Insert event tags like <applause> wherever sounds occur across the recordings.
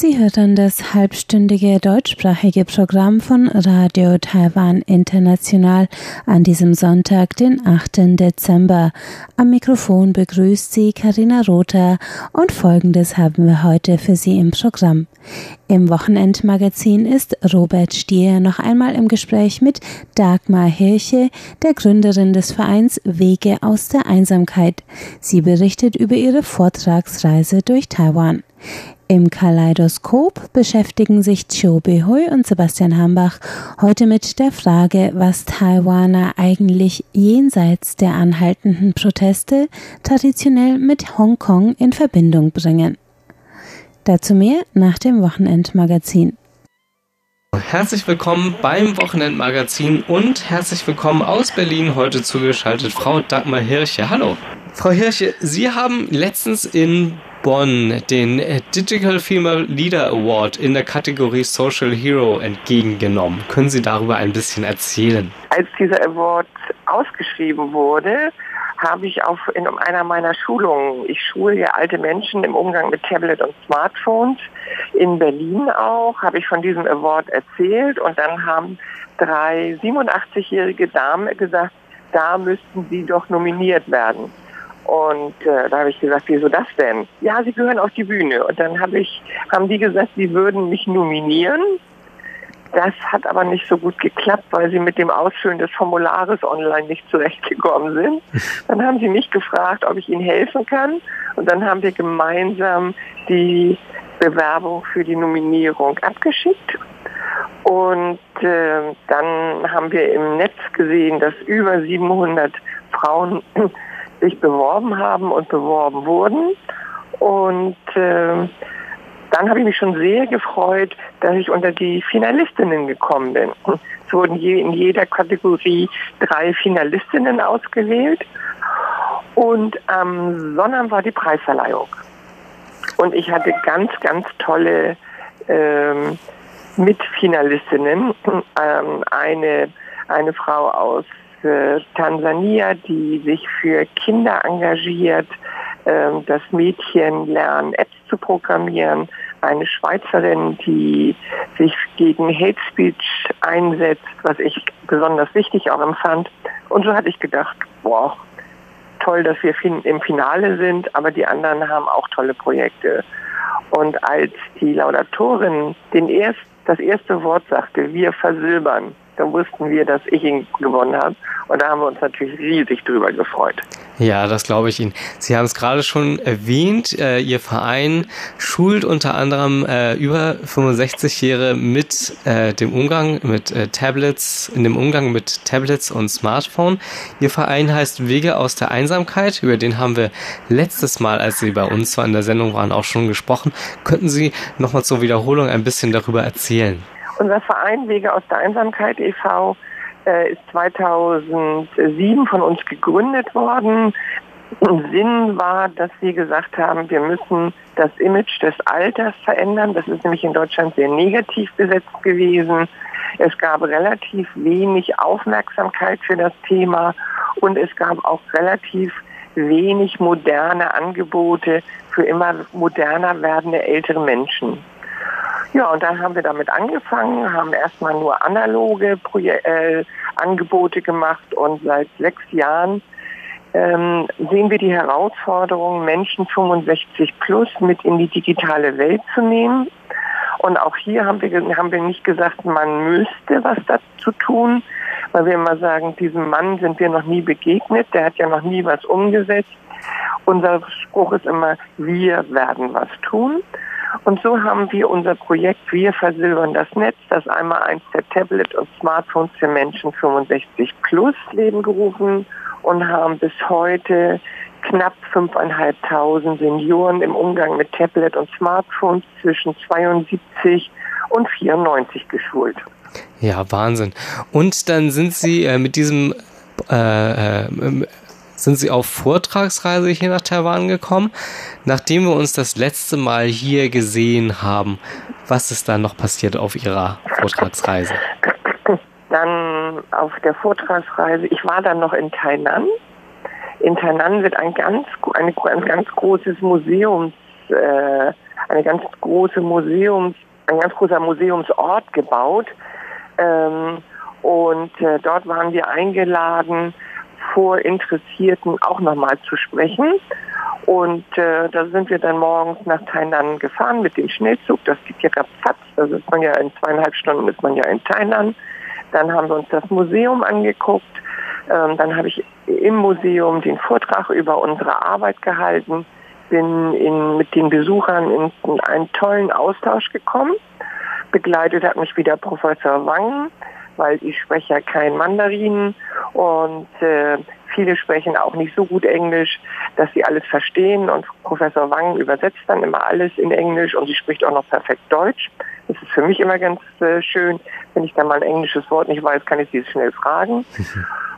Sie hören das halbstündige deutschsprachige Programm von Radio Taiwan International an diesem Sonntag, den 8. Dezember. Am Mikrofon begrüßt Sie Karina Rother und Folgendes haben wir heute für Sie im Programm. Im Wochenendmagazin ist Robert Stier noch einmal im Gespräch mit Dagmar Hirche, der Gründerin des Vereins Wege aus der Einsamkeit. Sie berichtet über ihre Vortragsreise durch Taiwan. Im Kaleidoskop beschäftigen sich Chiu Behui und Sebastian Hambach heute mit der Frage, was Taiwaner eigentlich jenseits der anhaltenden Proteste traditionell mit Hongkong in Verbindung bringen. Dazu mehr nach dem Wochenendmagazin. Herzlich willkommen beim Wochenendmagazin und herzlich willkommen aus Berlin heute zugeschaltet Frau Dagmar Hirche. Hallo. Frau Hirche, Sie haben letztens in Bonn den Digital Female Leader Award in der Kategorie Social Hero entgegengenommen. Können Sie darüber ein bisschen erzählen? Als dieser Award ausgeschrieben wurde, habe ich auf in einer meiner Schulungen, ich schule ja alte Menschen im Umgang mit Tablet und Smartphones, in Berlin auch, habe ich von diesem Award erzählt und dann haben drei 87-jährige Damen gesagt, da müssten sie doch nominiert werden. Und äh, da habe ich gesagt, wieso das denn? Ja, sie gehören auf die Bühne. Und dann habe ich, haben die gesagt, sie würden mich nominieren. Das hat aber nicht so gut geklappt, weil sie mit dem Ausfüllen des Formulares online nicht zurechtgekommen sind. <laughs> Dann haben sie mich gefragt, ob ich ihnen helfen kann. Und dann haben wir gemeinsam die Bewerbung für die Nominierung abgeschickt. Und äh, dann haben wir im Netz gesehen, dass über 700 Frauen sich beworben haben und beworben wurden. Und äh, dann habe ich mich schon sehr gefreut, dass ich unter die Finalistinnen gekommen bin. Es wurden je, in jeder Kategorie drei Finalistinnen ausgewählt. Und am Sonnabend war die Preisverleihung. Und ich hatte ganz, ganz tolle ähm, Mitfinalistinnen. Ähm, eine, eine Frau aus äh, Tansania, die sich für Kinder engagiert, äh, das Mädchen lernen, Apps zu programmieren, eine Schweizerin, die sich gegen Hate Speech einsetzt, was ich besonders wichtig auch empfand. Und so hatte ich gedacht, boah, toll, dass wir im Finale sind, aber die anderen haben auch tolle Projekte. Und als die Laudatorin den erst, das erste Wort sagte, wir versilbern, dann wussten wir, dass ich ihn gewonnen habe. Und da haben wir uns natürlich riesig drüber gefreut. Ja, das glaube ich Ihnen. Sie haben es gerade schon erwähnt. Äh, Ihr Verein schult unter anderem äh, über 65-Jährige mit äh, dem Umgang mit äh, Tablets, in dem Umgang mit Tablets und Smartphone. Ihr Verein heißt Wege aus der Einsamkeit. Über den haben wir letztes Mal, als Sie bei uns in der Sendung waren, auch schon gesprochen. Könnten Sie nochmal zur Wiederholung ein bisschen darüber erzählen? Unser Verein Wege aus der Einsamkeit e.V. Äh, ist 2007 von uns gegründet worden. Sinn war, dass wir gesagt haben, wir müssen das Image des Alters verändern. Das ist nämlich in Deutschland sehr negativ besetzt gewesen. Es gab relativ wenig Aufmerksamkeit für das Thema und es gab auch relativ wenig moderne Angebote für immer moderner werdende ältere Menschen. Ja, und dann haben wir damit angefangen, haben erstmal nur analoge Proje äh, Angebote gemacht und seit sechs Jahren ähm, sehen wir die Herausforderung, Menschen 65 plus mit in die digitale Welt zu nehmen. Und auch hier haben wir, haben wir nicht gesagt, man müsste was dazu tun, weil wir immer sagen, diesem Mann sind wir noch nie begegnet, der hat ja noch nie was umgesetzt. Unser Spruch ist immer, wir werden was tun. Und so haben wir unser Projekt Wir versilbern das Netz, das einmal eins der Tablet- und Smartphones für Menschen 65 plus Leben gerufen und haben bis heute knapp 5.500 Senioren im Umgang mit Tablet und Smartphones zwischen 72 und 94 geschult. Ja, Wahnsinn. Und dann sind Sie äh, mit diesem äh, äh, sind sie auf Vortragsreise hier nach Taiwan gekommen. Nachdem wir uns das letzte Mal hier gesehen haben, was ist dann noch passiert auf Ihrer Vortragsreise? Dann auf der Vortragsreise, ich war dann noch in Tainan. In Tainan wird ein ganz, eine, ein ganz großes Museums, äh, eine ganz große Museums, ein ganz großer Museumsort gebaut. Ähm, und äh, dort waren wir eingeladen, vor Interessierten auch nochmal zu sprechen. Und äh, da sind wir dann morgens nach Tainan gefahren mit dem Schnellzug. Das geht ja ratzfatz. Da ist man ja in zweieinhalb Stunden ist man ja in Tainan. Dann haben wir uns das Museum angeguckt. Ähm, dann habe ich im Museum den Vortrag über unsere Arbeit gehalten. Bin in, mit den Besuchern in, in einen tollen Austausch gekommen. Begleitet hat mich wieder Professor Wang weil ich spreche ja kein Mandarin und äh, viele sprechen auch nicht so gut Englisch, dass sie alles verstehen und Professor Wang übersetzt dann immer alles in Englisch und sie spricht auch noch perfekt Deutsch. Das ist für mich immer ganz äh, schön. Wenn ich dann mal ein englisches Wort nicht weiß, kann ich sie schnell fragen. <laughs>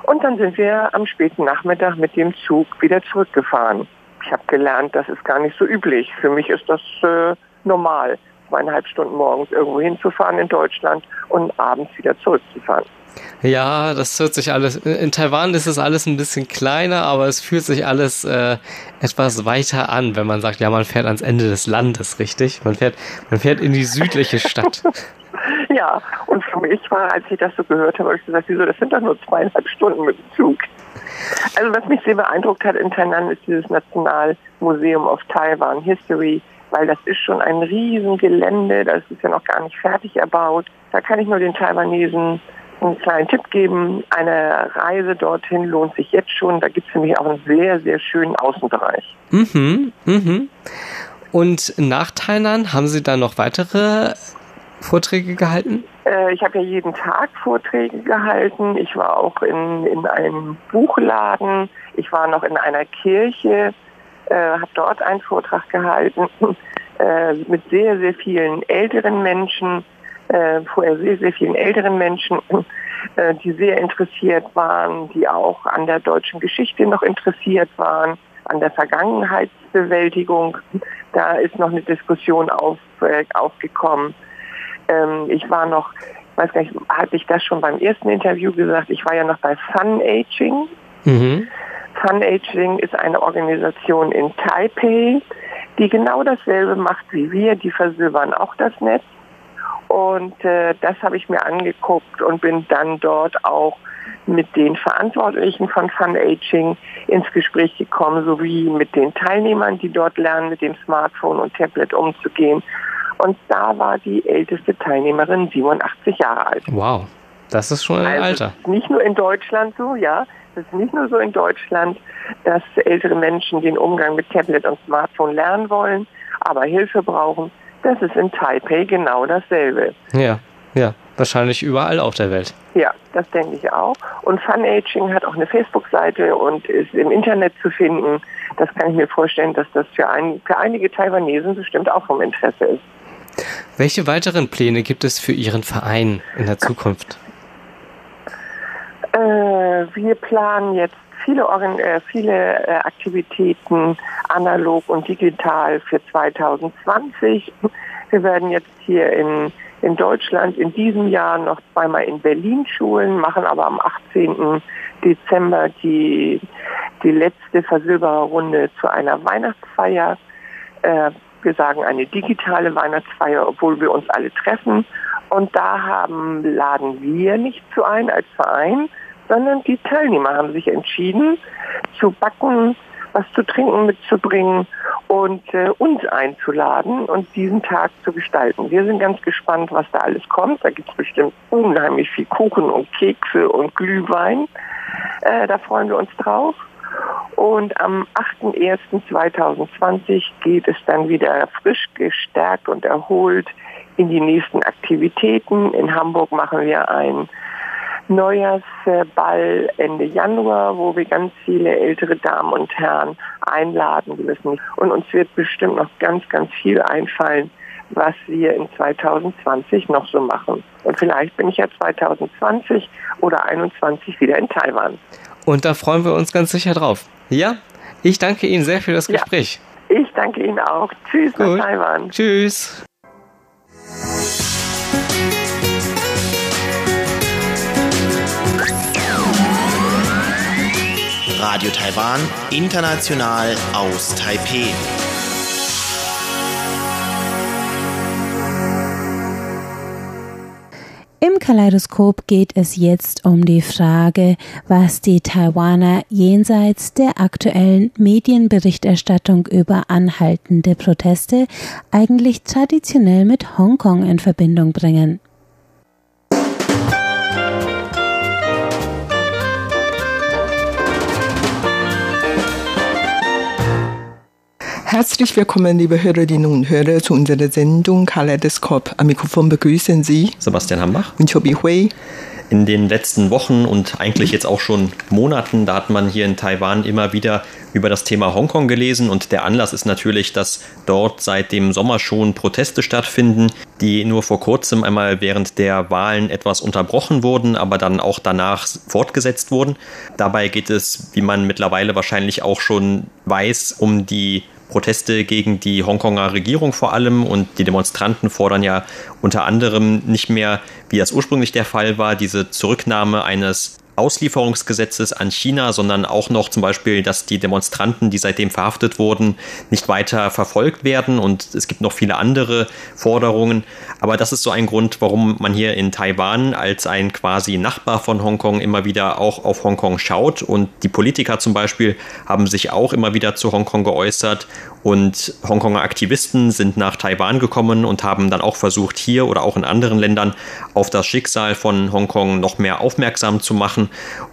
Und dann sind wir am späten Nachmittag mit dem Zug wieder zurückgefahren. Ich habe gelernt, das ist gar nicht so üblich. Für mich ist das äh, normal zweieinhalb Stunden morgens irgendwo hinzufahren in Deutschland und abends wieder zurückzufahren. Ja, das hört sich alles. In Taiwan ist es alles ein bisschen kleiner, aber es fühlt sich alles äh, etwas weiter an, wenn man sagt, ja, man fährt ans Ende des Landes, richtig? Man fährt, man fährt in die südliche Stadt. <laughs> ja, und für mich war, als ich das so gehört habe, habe ich gesagt, wieso, das sind doch nur zweieinhalb Stunden mit dem Zug. Also was mich sehr beeindruckt hat in Tainan ist dieses Nationalmuseum of Taiwan History weil das ist schon ein Riesengelände, das ist ja noch gar nicht fertig erbaut. Da kann ich nur den Taiwanesen einen kleinen Tipp geben. Eine Reise dorthin lohnt sich jetzt schon. Da gibt es nämlich auch einen sehr, sehr schönen Außenbereich. Mhm, mhm. Und nach Tainan haben Sie dann noch weitere Vorträge gehalten? Äh, ich habe ja jeden Tag Vorträge gehalten. Ich war auch in, in einem Buchladen. Ich war noch in einer Kirche äh, habe dort einen Vortrag gehalten äh, mit sehr, sehr vielen älteren Menschen, äh, vorher sehr, sehr vielen älteren Menschen, äh, die sehr interessiert waren, die auch an der deutschen Geschichte noch interessiert waren, an der Vergangenheitsbewältigung. Da ist noch eine Diskussion auf, äh, aufgekommen. Ähm, ich war noch, ich weiß gar nicht, hatte ich das schon beim ersten Interview gesagt, ich war ja noch bei Fun Aging. Mhm. Fun Aging ist eine Organisation in Taipei, die genau dasselbe macht wie wir. Die versilbern auch das Netz. Und äh, das habe ich mir angeguckt und bin dann dort auch mit den Verantwortlichen von Fun Aging ins Gespräch gekommen, sowie mit den Teilnehmern, die dort lernen, mit dem Smartphone und Tablet umzugehen. Und da war die älteste Teilnehmerin 87 Jahre alt. Wow, das ist schon ein also Alter. Nicht nur in Deutschland so, ja. Es ist nicht nur so in Deutschland, dass ältere Menschen den Umgang mit Tablet und Smartphone lernen wollen, aber Hilfe brauchen. Das ist in Taipei genau dasselbe. Ja, ja, wahrscheinlich überall auf der Welt. Ja, das denke ich auch. Und Fun Aging hat auch eine Facebook-Seite und ist im Internet zu finden. Das kann ich mir vorstellen, dass das für, ein, für einige Taiwanesen bestimmt auch vom Interesse ist. Welche weiteren Pläne gibt es für Ihren Verein in der Zukunft? Äh, wir planen jetzt viele, äh, viele äh, Aktivitäten analog und digital für 2020. Wir werden jetzt hier in, in Deutschland in diesem Jahr noch zweimal in Berlin schulen, machen aber am 18. Dezember die, die letzte Versilbererrunde zu einer Weihnachtsfeier. Äh, wir sagen eine digitale Weihnachtsfeier, obwohl wir uns alle treffen. Und da haben, laden wir nicht zu ein als Verein, sondern die Teilnehmer haben sich entschieden, zu backen, was zu trinken mitzubringen und äh, uns einzuladen und diesen Tag zu gestalten. Wir sind ganz gespannt, was da alles kommt. Da gibt es bestimmt unheimlich viel Kuchen und Kekse und Glühwein. Äh, da freuen wir uns drauf. Und am 8.1.2020 geht es dann wieder frisch gestärkt und erholt in die nächsten Aktivitäten. In Hamburg machen wir ein Neujahrsball Ende Januar, wo wir ganz viele ältere Damen und Herren einladen müssen. Und uns wird bestimmt noch ganz, ganz viel einfallen, was wir in 2020 noch so machen. Und vielleicht bin ich ja 2020 oder 2021 wieder in Taiwan. Und da freuen wir uns ganz sicher drauf. Ja, ich danke Ihnen sehr für das Gespräch. Ja, ich danke Ihnen auch. Tschüss Gut. nach Taiwan. Tschüss. Radio Taiwan, international aus Taipeh. Im Kaleidoskop geht es jetzt um die Frage, was die Taiwaner jenseits der aktuellen Medienberichterstattung über anhaltende Proteste eigentlich traditionell mit Hongkong in Verbindung bringen. Herzlich willkommen, liebe Hörerinnen und Hörer, zu unserer Sendung Kaleidoskop. Am Mikrofon begrüßen Sie Sebastian Hambach und Chobi Hui. In den letzten Wochen und eigentlich jetzt auch schon Monaten, da hat man hier in Taiwan immer wieder über das Thema Hongkong gelesen und der Anlass ist natürlich, dass dort seit dem Sommer schon Proteste stattfinden, die nur vor kurzem einmal während der Wahlen etwas unterbrochen wurden, aber dann auch danach fortgesetzt wurden. Dabei geht es, wie man mittlerweile wahrscheinlich auch schon weiß, um die Proteste gegen die Hongkonger Regierung vor allem und die Demonstranten fordern ja unter anderem nicht mehr, wie das ursprünglich der Fall war, diese Zurücknahme eines Auslieferungsgesetzes an China, sondern auch noch zum Beispiel, dass die Demonstranten, die seitdem verhaftet wurden, nicht weiter verfolgt werden. Und es gibt noch viele andere Forderungen. Aber das ist so ein Grund, warum man hier in Taiwan als ein quasi Nachbar von Hongkong immer wieder auch auf Hongkong schaut. Und die Politiker zum Beispiel haben sich auch immer wieder zu Hongkong geäußert. Und Hongkonger Aktivisten sind nach Taiwan gekommen und haben dann auch versucht, hier oder auch in anderen Ländern auf das Schicksal von Hongkong noch mehr aufmerksam zu machen.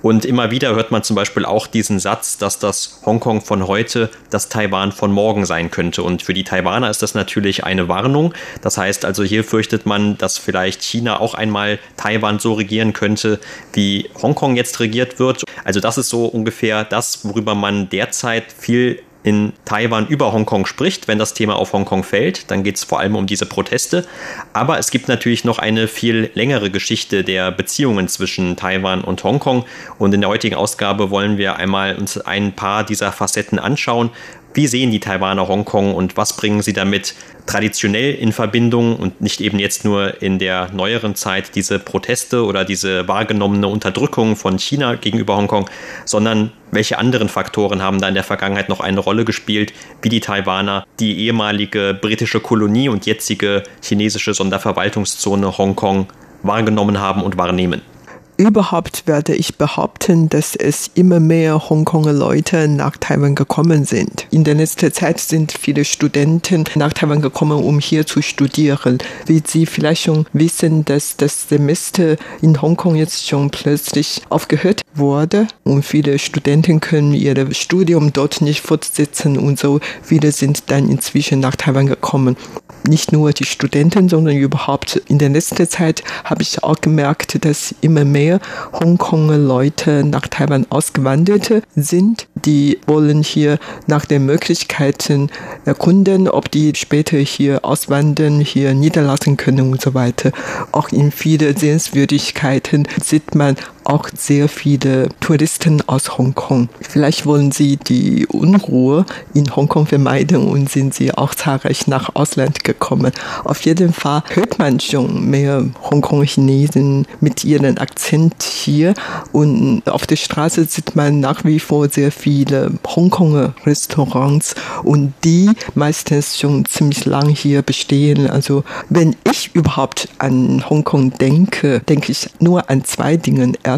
Und immer wieder hört man zum Beispiel auch diesen Satz, dass das Hongkong von heute das Taiwan von morgen sein könnte. Und für die Taiwaner ist das natürlich eine Warnung. Das heißt also, hier fürchtet man, dass vielleicht China auch einmal Taiwan so regieren könnte, wie Hongkong jetzt regiert wird. Also das ist so ungefähr das, worüber man derzeit viel in Taiwan über Hongkong spricht, wenn das Thema auf Hongkong fällt. Dann geht es vor allem um diese Proteste. Aber es gibt natürlich noch eine viel längere Geschichte der Beziehungen zwischen Taiwan und Hongkong. Und in der heutigen Ausgabe wollen wir einmal uns ein paar dieser Facetten anschauen. Wie sehen die Taiwaner Hongkong und was bringen sie damit traditionell in Verbindung und nicht eben jetzt nur in der neueren Zeit diese Proteste oder diese wahrgenommene Unterdrückung von China gegenüber Hongkong, sondern welche anderen Faktoren haben da in der Vergangenheit noch eine Rolle gespielt, wie die Taiwaner die ehemalige britische Kolonie und jetzige chinesische Sonderverwaltungszone Hongkong wahrgenommen haben und wahrnehmen? Überhaupt werde ich behaupten, dass es immer mehr Hongkonger Leute nach Taiwan gekommen sind. In der letzten Zeit sind viele Studenten nach Taiwan gekommen, um hier zu studieren. Wie Sie vielleicht schon wissen, dass das Semester in Hongkong jetzt schon plötzlich aufgehört wurde und viele Studenten können ihr Studium dort nicht fortsetzen und so viele sind dann inzwischen nach Taiwan gekommen nicht nur die Studenten, sondern überhaupt in der letzten Zeit habe ich auch gemerkt, dass immer mehr Hongkonger Leute nach Taiwan ausgewandert sind. Die wollen hier nach den Möglichkeiten erkunden, ob die später hier auswandern, hier niederlassen können und so weiter. Auch in viele Sehenswürdigkeiten sieht man auch sehr viele Touristen aus Hongkong. Vielleicht wollen sie die Unruhe in Hongkong vermeiden und sind sie auch zahlreich nach Ausland gekommen. Auf jeden Fall hört man schon mehr Hongkong-Chinesen mit ihrem Akzent hier und auf der Straße sieht man nach wie vor sehr viele Hongkonger Restaurants und die meistens schon ziemlich lang hier bestehen. Also wenn ich überhaupt an Hongkong denke, denke ich nur an zwei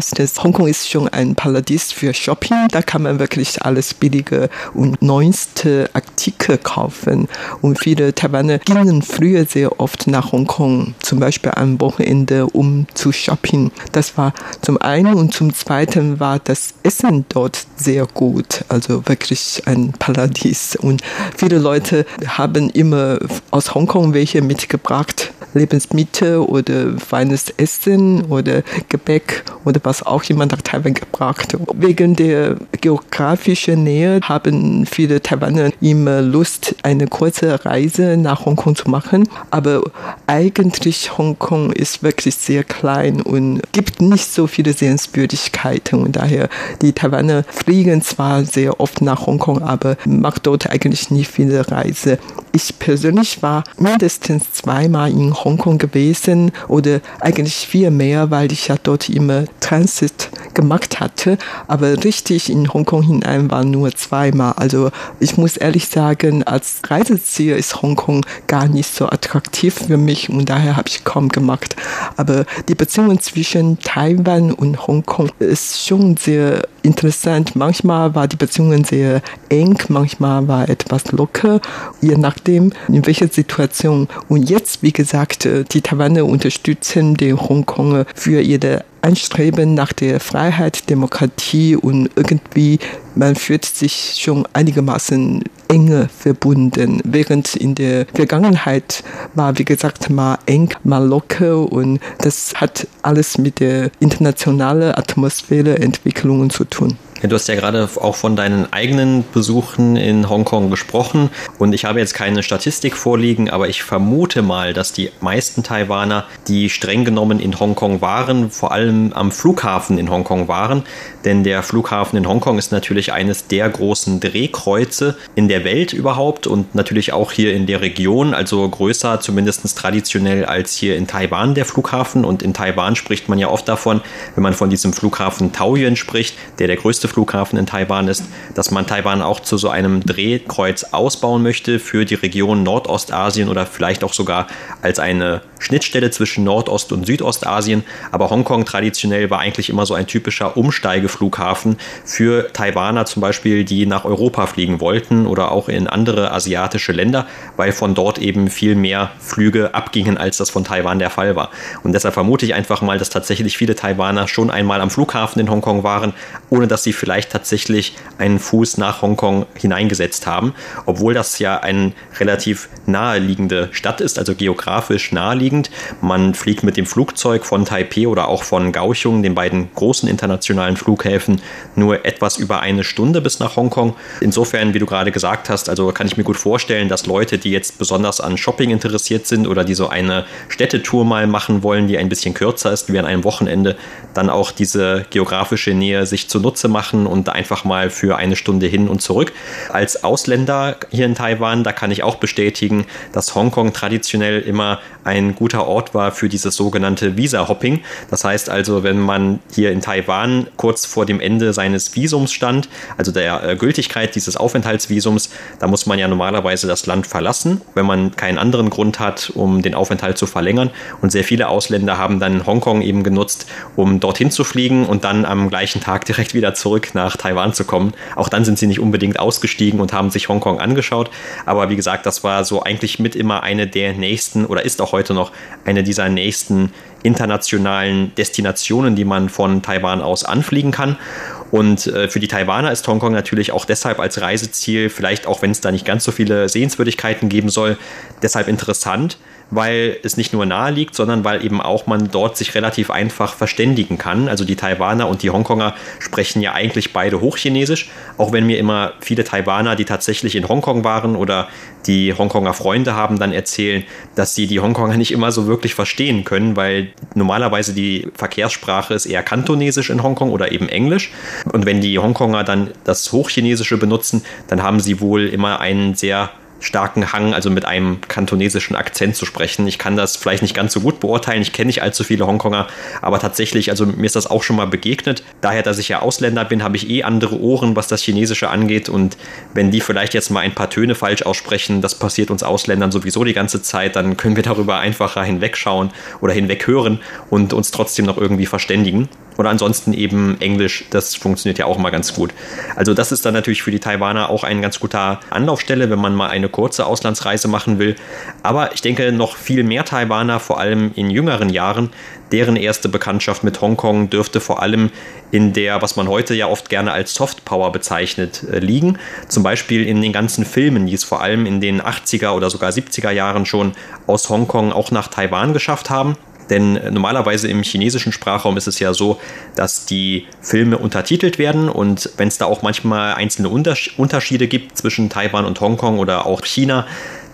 Erstes, Hongkong ist schon ein Paradies für Shopping. Da kann man wirklich alles billige und neueste Artikel kaufen. Und viele Taiwaner gingen früher sehr oft nach Hongkong, zum Beispiel am Wochenende, um zu shopping. Das war zum einen und zum zweiten war das Essen dort sehr gut. Also wirklich ein Paradies. Und viele Leute haben immer aus Hongkong welche mitgebracht. Lebensmittel oder feines Essen oder Gebäck oder was auch jemand nach Taiwan gebracht. Wegen der geografischen Nähe haben viele Taiwaner immer Lust, eine kurze Reise nach Hongkong zu machen. Aber eigentlich Hongkong ist wirklich sehr klein und gibt nicht so viele Sehenswürdigkeiten und daher die Taiwaner fliegen zwar sehr oft nach Hongkong, aber macht dort eigentlich nicht viele Reise. Ich persönlich war mindestens zweimal in Hongkong gewesen oder eigentlich viel mehr, weil ich ja dort immer Transit gemacht hatte. Aber richtig in Hongkong hinein war nur zweimal. Also ich muss ehrlich sagen, als Reiseziel ist Hongkong gar nicht so attraktiv für mich und daher habe ich kaum gemacht. Aber die Beziehung zwischen Taiwan und Hongkong ist schon sehr interessant. Manchmal war die Beziehung sehr eng, manchmal war etwas locker, je nachdem, in welcher Situation. Und jetzt, wie gesagt, die Taiwaner unterstützen die Hongkonger für ihre Anstreben nach der Freiheit, Demokratie und irgendwie man fühlt sich schon einigermaßen enge verbunden, während in der Vergangenheit war, wie gesagt, mal eng, mal locker und das hat alles mit der internationalen Atmosphäre, Entwicklungen zu tun. Du hast ja gerade auch von deinen eigenen Besuchen in Hongkong gesprochen. Und ich habe jetzt keine Statistik vorliegen, aber ich vermute mal, dass die meisten Taiwaner, die streng genommen in Hongkong waren, vor allem am Flughafen in Hongkong waren, denn der Flughafen in Hongkong ist natürlich eines der großen Drehkreuze in der Welt überhaupt und natürlich auch hier in der Region, also größer zumindest traditionell als hier in Taiwan der Flughafen. Und in Taiwan spricht man ja oft davon, wenn man von diesem Flughafen Taoyuan spricht, der der größte Flughafen in Taiwan ist, dass man Taiwan auch zu so einem Drehkreuz ausbauen möchte für die Region Nordostasien oder vielleicht auch sogar als eine Schnittstelle zwischen Nordost- und Südostasien. Aber Hongkong traditionell war eigentlich immer so ein typischer Umsteigeflughafen für Taiwaner zum Beispiel, die nach Europa fliegen wollten oder auch in andere asiatische Länder, weil von dort eben viel mehr Flüge abgingen, als das von Taiwan der Fall war. Und deshalb vermute ich einfach mal, dass tatsächlich viele Taiwaner schon einmal am Flughafen in Hongkong waren, ohne dass sie vielleicht tatsächlich einen Fuß nach Hongkong hineingesetzt haben, obwohl das ja eine relativ naheliegende Stadt ist, also geografisch naheliegend. Man fliegt mit dem Flugzeug von Taipei oder auch von Kaohsiung, den beiden großen internationalen Flughäfen, nur etwas über eine Stunde bis nach Hongkong. Insofern, wie du gerade gesagt hast, also kann ich mir gut vorstellen, dass Leute, die jetzt besonders an Shopping interessiert sind oder die so eine Städtetour mal machen wollen, die ein bisschen kürzer ist, wie an einem Wochenende, dann auch diese geografische Nähe sich zunutze machen und einfach mal für eine Stunde hin und zurück. Als Ausländer hier in Taiwan, da kann ich auch bestätigen, dass Hongkong traditionell immer ein guter Ort war für dieses sogenannte Visa-Hopping. Das heißt also, wenn man hier in Taiwan kurz vor dem Ende seines Visums stand, also der äh, Gültigkeit dieses Aufenthaltsvisums, da muss man ja normalerweise das Land verlassen, wenn man keinen anderen Grund hat, um den Aufenthalt zu verlängern. Und sehr viele Ausländer haben dann Hongkong eben genutzt, um dorthin zu fliegen und dann am gleichen Tag direkt wieder zurück nach Taiwan zu kommen. Auch dann sind sie nicht unbedingt ausgestiegen und haben sich Hongkong angeschaut. Aber wie gesagt, das war so eigentlich mit immer eine der nächsten oder ist auch heute noch eine dieser nächsten internationalen Destinationen, die man von Taiwan aus anfliegen kann. Und äh, für die Taiwaner ist Hongkong natürlich auch deshalb als Reiseziel, vielleicht auch wenn es da nicht ganz so viele Sehenswürdigkeiten geben soll, deshalb interessant, weil es nicht nur nahe liegt, sondern weil eben auch man dort sich relativ einfach verständigen kann. Also die Taiwaner und die Hongkonger sprechen ja eigentlich beide Hochchinesisch, auch wenn mir immer viele Taiwaner, die tatsächlich in Hongkong waren oder die Hongkonger Freunde haben, dann erzählen, dass sie die Hongkonger nicht immer so wirklich verstehen können, weil normalerweise die Verkehrssprache ist eher Kantonesisch in Hongkong oder eben Englisch. Und wenn die Hongkonger dann das Hochchinesische benutzen, dann haben sie wohl immer einen sehr starken Hang, also mit einem kantonesischen Akzent zu sprechen. Ich kann das vielleicht nicht ganz so gut beurteilen. Ich kenne nicht allzu viele Hongkonger, aber tatsächlich, also mir ist das auch schon mal begegnet. Daher, dass ich ja Ausländer bin, habe ich eh andere Ohren, was das Chinesische angeht. Und wenn die vielleicht jetzt mal ein paar Töne falsch aussprechen, das passiert uns Ausländern sowieso die ganze Zeit, dann können wir darüber einfacher hinwegschauen oder hinweghören und uns trotzdem noch irgendwie verständigen. Oder ansonsten eben Englisch, das funktioniert ja auch mal ganz gut. Also das ist dann natürlich für die Taiwaner auch ein ganz guter Anlaufstelle, wenn man mal eine kurze Auslandsreise machen will. Aber ich denke, noch viel mehr Taiwaner, vor allem in jüngeren Jahren, deren erste Bekanntschaft mit Hongkong dürfte vor allem in der, was man heute ja oft gerne als Softpower bezeichnet, äh, liegen. Zum Beispiel in den ganzen Filmen, die es vor allem in den 80er oder sogar 70er Jahren schon aus Hongkong auch nach Taiwan geschafft haben. Denn normalerweise im chinesischen Sprachraum ist es ja so, dass die Filme untertitelt werden und wenn es da auch manchmal einzelne Unterschiede gibt zwischen Taiwan und Hongkong oder auch China,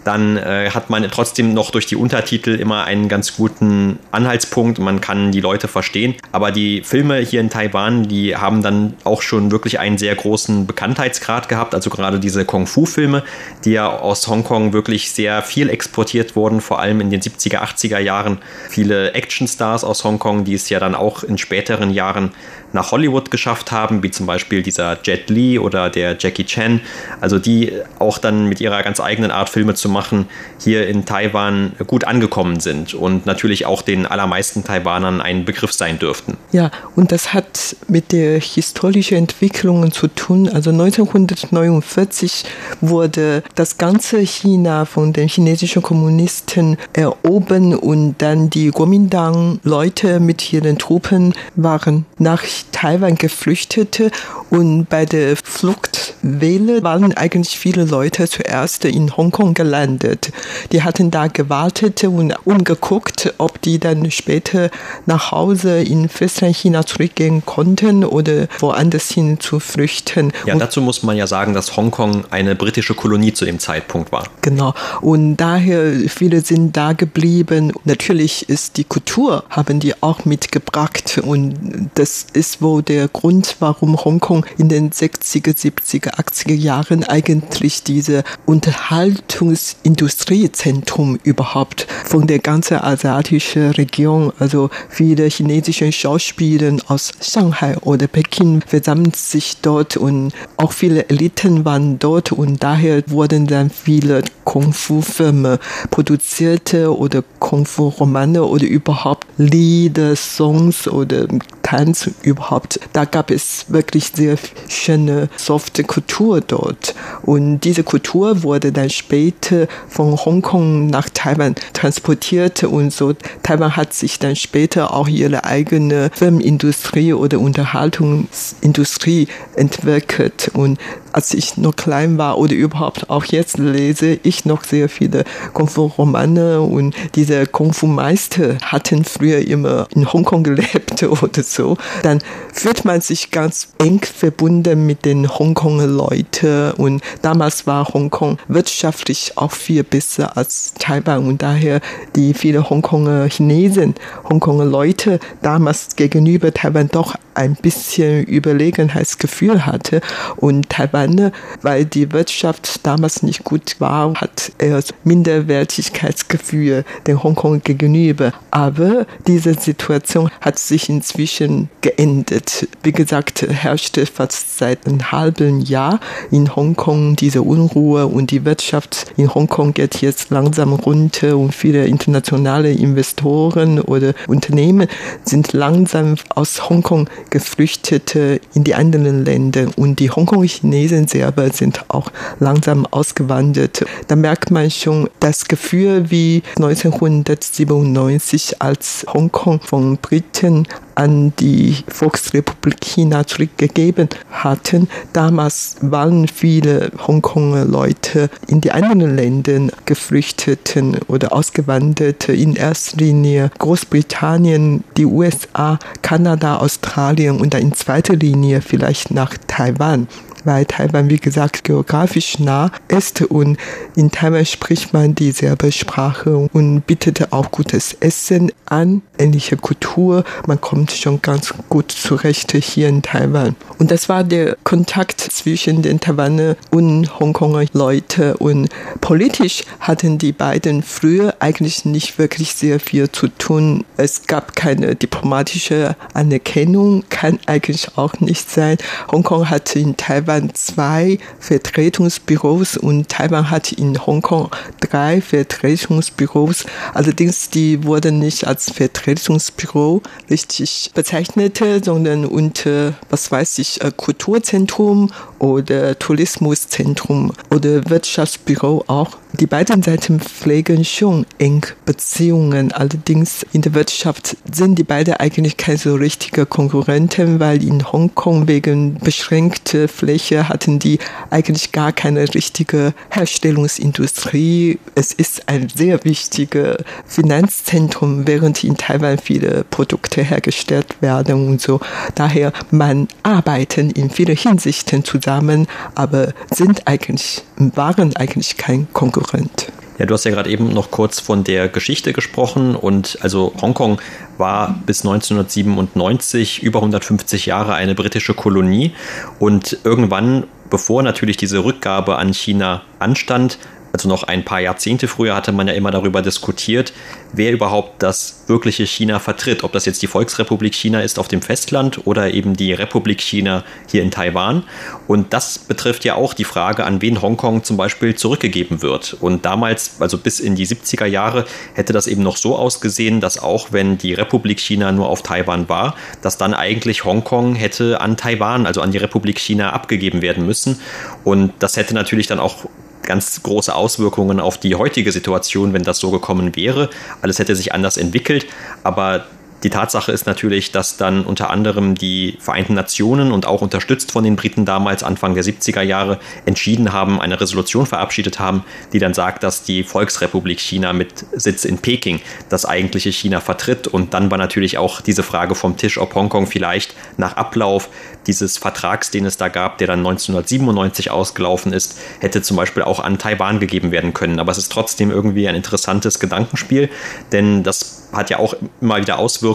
dann äh, hat man trotzdem noch durch die Untertitel immer einen ganz guten Anhaltspunkt. Man kann die Leute verstehen. Aber die Filme hier in Taiwan, die haben dann auch schon wirklich einen sehr großen Bekanntheitsgrad gehabt. Also gerade diese Kung-Fu-Filme, die ja aus Hongkong wirklich sehr viel exportiert wurden, vor allem in den 70er, 80er Jahren. Viele Actionstars aus Hongkong, die es ja dann auch in späteren Jahren nach Hollywood geschafft haben, wie zum Beispiel dieser Jet Li oder der Jackie Chan, also die auch dann mit ihrer ganz eigenen Art Filme zu machen, hier in Taiwan gut angekommen sind und natürlich auch den allermeisten Taiwanern ein Begriff sein dürften. Ja, und das hat mit der historischen Entwicklung zu tun. Also 1949 wurde das ganze China von den chinesischen Kommunisten erobern und dann die Kuomintang-Leute mit ihren Truppen waren nach Taiwan geflüchtete und bei der Fluchtwelle waren eigentlich viele Leute zuerst in Hongkong gelandet. Die hatten da gewartet und umgeguckt, ob die dann später nach Hause in Festlandchina zurückgehen konnten oder woanders hin zu flüchten. Ja, und dazu muss man ja sagen, dass Hongkong eine britische Kolonie zu dem Zeitpunkt war. Genau. Und daher viele sind da geblieben. Natürlich ist die Kultur, haben die auch mitgebracht und das ist ist wohl der Grund, warum Hongkong in den 60er, 70er, 80er Jahren eigentlich diese Unterhaltungsindustriezentrum überhaupt von der ganzen asiatischen Region, also viele chinesische Schauspieler aus Shanghai oder Peking versammeln sich dort und auch viele Eliten waren dort und daher wurden dann viele Kung-Fu-Filme produzierte oder Kung-Fu-Romane oder überhaupt Lieder, Songs oder Tanz überhaupt. Da gab es wirklich sehr schöne, softe Kultur dort. Und diese Kultur wurde dann später von Hongkong nach Taiwan transportiert und so. Taiwan hat sich dann später auch ihre eigene Filmindustrie oder Unterhaltungsindustrie entwickelt. Und als ich noch klein war oder überhaupt auch jetzt lese ich noch sehr viele Kung-Fu-Romane und diese Kung-Fu-Meister hatten früher immer in Hongkong gelebt <laughs> oder so. Dann fühlt man sich ganz eng verbunden mit den Hongkonger Leuten und damals war Hongkong wirtschaftlich auch viel besser als Taiwan. Und daher die viele Hongkonger Chinesen, Hongkonger Leute damals gegenüber Taiwan doch ein bisschen Überlegenheitsgefühl hatte. Und Taiwan, weil die Wirtschaft damals nicht gut war, hat er Minderwertigkeitsgefühl den Hongkong gegenüber. Aber diese Situation hat sich inzwischen geändert. Wie gesagt, herrschte fast seit einem halben Jahr in Hongkong diese Unruhe und die Wirtschaft in Hongkong geht jetzt langsam runter und viele internationale Investoren oder Unternehmen sind langsam aus Hongkong Geflüchtete in die anderen Länder und die Hongkong-Chinesen selber sind auch langsam ausgewandert. Da merkt man schon das Gefühl wie 1997, als Hongkong von Briten an die Volksrepublik China zurückgegeben hatten. Damals waren viele Hongkonger Leute in die anderen Länder geflüchteten oder ausgewandert. In erster Linie Großbritannien, die USA, Kanada, Australien und dann in zweiter Linie vielleicht nach Taiwan weil Taiwan, wie gesagt, geografisch nah ist und in Taiwan spricht man dieselbe Sprache und bietet auch gutes Essen an, ähnliche Kultur. Man kommt schon ganz gut zurecht hier in Taiwan. Und das war der Kontakt zwischen den Taiwaner und Hongkonger Leute und politisch hatten die beiden früher eigentlich nicht wirklich sehr viel zu tun. Es gab keine diplomatische Anerkennung, kann eigentlich auch nicht sein. Hongkong hatte in Taiwan Taiwan zwei Vertretungsbüros und Taiwan hat in Hongkong drei Vertretungsbüros. Allerdings, die wurden nicht als Vertretungsbüro richtig bezeichnet, sondern unter, was weiß ich, äh, Kulturzentrum oder Tourismuszentrum oder Wirtschaftsbüro auch. Die beiden Seiten pflegen schon eng Beziehungen. Allerdings in der Wirtschaft sind die beiden eigentlich keine so richtige Konkurrenten, weil in Hongkong wegen beschränkter Fläche hatten die eigentlich gar keine richtige Herstellungsindustrie. Es ist ein sehr wichtiges Finanzzentrum, während in Taiwan viele Produkte hergestellt werden und so. Daher man arbeiten in vielen Hinsichten zusammen, aber sind eigentlich, waren eigentlich kein Konkurrent. Ja, du hast ja gerade eben noch kurz von der Geschichte gesprochen und also Hongkong war bis 1997 über 150 Jahre eine britische Kolonie und irgendwann bevor natürlich diese Rückgabe an China anstand, also noch ein paar Jahrzehnte früher hatte man ja immer darüber diskutiert, wer überhaupt das wirkliche China vertritt. Ob das jetzt die Volksrepublik China ist auf dem Festland oder eben die Republik China hier in Taiwan. Und das betrifft ja auch die Frage, an wen Hongkong zum Beispiel zurückgegeben wird. Und damals, also bis in die 70er Jahre, hätte das eben noch so ausgesehen, dass auch wenn die Republik China nur auf Taiwan war, dass dann eigentlich Hongkong hätte an Taiwan, also an die Republik China abgegeben werden müssen. Und das hätte natürlich dann auch ganz große Auswirkungen auf die heutige Situation, wenn das so gekommen wäre. Alles hätte sich anders entwickelt, aber die Tatsache ist natürlich, dass dann unter anderem die Vereinten Nationen und auch unterstützt von den Briten damals Anfang der 70er Jahre entschieden haben, eine Resolution verabschiedet haben, die dann sagt, dass die Volksrepublik China mit Sitz in Peking das eigentliche China vertritt. Und dann war natürlich auch diese Frage vom Tisch, ob Hongkong vielleicht nach Ablauf dieses Vertrags, den es da gab, der dann 1997 ausgelaufen ist, hätte zum Beispiel auch an Taiwan gegeben werden können. Aber es ist trotzdem irgendwie ein interessantes Gedankenspiel, denn das hat ja auch immer wieder Auswirkungen,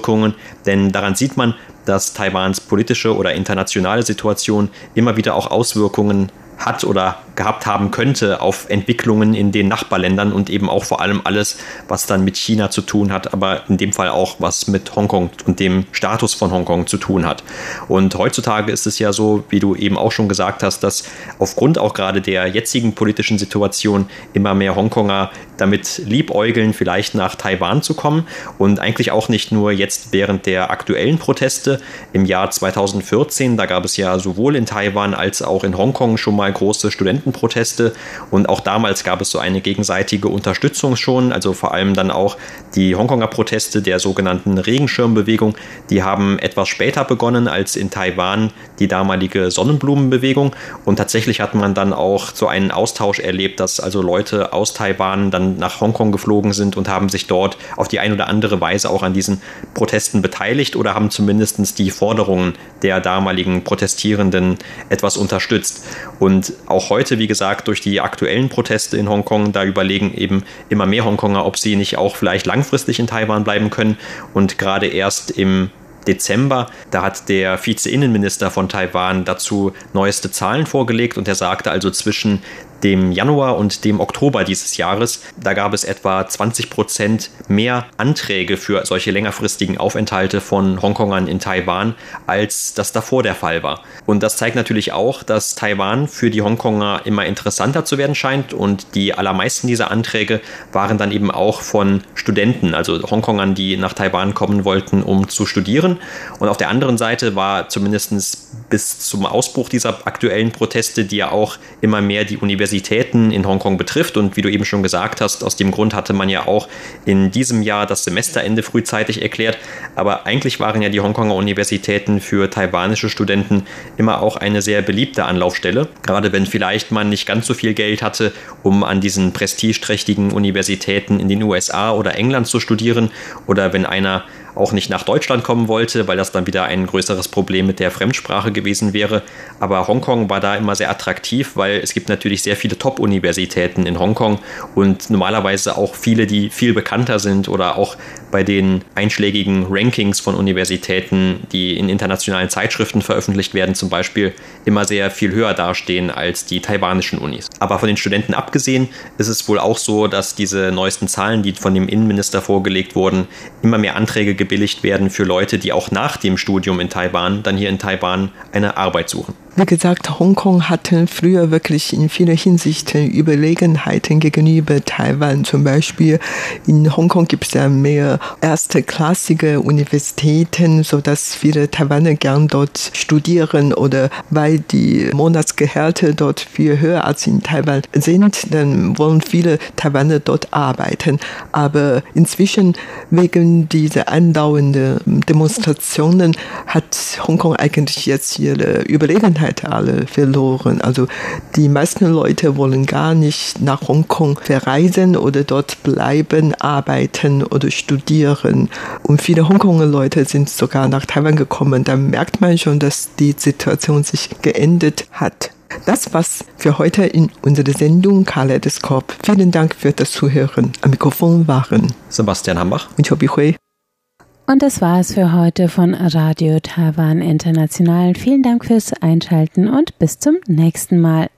denn daran sieht man, dass Taiwans politische oder internationale Situation immer wieder auch Auswirkungen hat oder gehabt haben könnte auf Entwicklungen in den Nachbarländern und eben auch vor allem alles, was dann mit China zu tun hat, aber in dem Fall auch was mit Hongkong und dem Status von Hongkong zu tun hat. Und heutzutage ist es ja so, wie du eben auch schon gesagt hast, dass aufgrund auch gerade der jetzigen politischen Situation immer mehr Hongkonger damit liebäugeln, vielleicht nach Taiwan zu kommen und eigentlich auch nicht nur jetzt während der aktuellen Proteste im Jahr 2014, da gab es ja sowohl in Taiwan als auch in Hongkong schon mal große Studentenproteste. Und auch damals gab es so eine gegenseitige Unterstützung schon, also vor allem dann auch die Hongkonger Proteste der sogenannten Regenschirmbewegung, die haben etwas später begonnen als in Taiwan die damalige Sonnenblumenbewegung. Und tatsächlich hat man dann auch so einen Austausch erlebt, dass also Leute aus Taiwan dann nach Hongkong geflogen sind und haben sich dort auf die eine oder andere Weise auch an diesen Protesten beteiligt oder haben zumindest die Forderungen der damaligen Protestierenden etwas unterstützt. Und auch heute, wie gesagt, durch die aktuellen Proteste in Hongkong, da überlegen eben immer mehr Hongkonger, ob sie nicht auch vielleicht langfristig in Taiwan bleiben können. Und gerade erst im Dezember. Da hat der Vize-Innenminister von Taiwan dazu neueste Zahlen vorgelegt und er sagte also zwischen dem Januar und dem Oktober dieses Jahres. Da gab es etwa 20 Prozent mehr Anträge für solche längerfristigen Aufenthalte von Hongkongern in Taiwan, als das davor der Fall war. Und das zeigt natürlich auch, dass Taiwan für die Hongkonger immer interessanter zu werden scheint und die allermeisten dieser Anträge waren dann eben auch von Studenten, also Hongkongern, die nach Taiwan kommen wollten, um zu studieren. Und auf der anderen Seite war zumindest bis zum Ausbruch dieser aktuellen Proteste, die ja auch immer mehr die Universitäten in Hongkong betrifft. Und wie du eben schon gesagt hast, aus dem Grund hatte man ja auch in diesem Jahr das Semesterende frühzeitig erklärt. Aber eigentlich waren ja die Hongkonger Universitäten für taiwanische Studenten immer auch eine sehr beliebte Anlaufstelle. Gerade wenn vielleicht man nicht ganz so viel Geld hatte, um an diesen prestigeträchtigen Universitäten in den USA oder England zu studieren oder wenn einer auch nicht nach Deutschland kommen wollte, weil das dann wieder ein größeres Problem mit der Fremdsprache gewesen wäre. Aber Hongkong war da immer sehr attraktiv, weil es gibt natürlich sehr viele Top-Universitäten in Hongkong und normalerweise auch viele, die viel bekannter sind oder auch bei den einschlägigen Rankings von Universitäten, die in internationalen Zeitschriften veröffentlicht werden, zum Beispiel immer sehr viel höher dastehen als die taiwanischen Unis. Aber von den Studenten abgesehen ist es wohl auch so, dass diese neuesten Zahlen, die von dem Innenminister vorgelegt wurden, immer mehr Anträge gebilligt werden für Leute, die auch nach dem Studium in Taiwan dann hier in Taiwan eine Arbeit suchen. Wie gesagt, Hongkong hatte früher wirklich in vielen Hinsichten Überlegenheiten gegenüber Taiwan. Zum Beispiel in Hongkong gibt es ja mehr erstklassige Universitäten, so dass viele Taiwaner gern dort studieren oder weil die Monatsgehälter dort viel höher als in Taiwan sind, dann wollen viele Taiwaner dort arbeiten. Aber inzwischen wegen dieser andauernden Demonstrationen hat Hongkong eigentlich jetzt ihre Überlegenheit alle verloren. Also die meisten Leute wollen gar nicht nach Hongkong verreisen oder dort bleiben, arbeiten oder studieren. Und viele Hongkonger Leute sind sogar nach Taiwan gekommen. Da merkt man schon, dass die Situation sich geändert hat. Das war's für heute in unserer Sendung Kaleidoskop. Vielen Dank für das Zuhören. Am Mikrofon waren Sebastian Hambach und Chobi Hui. Und das war es für heute von Radio Taiwan International. Vielen Dank fürs Einschalten und bis zum nächsten Mal.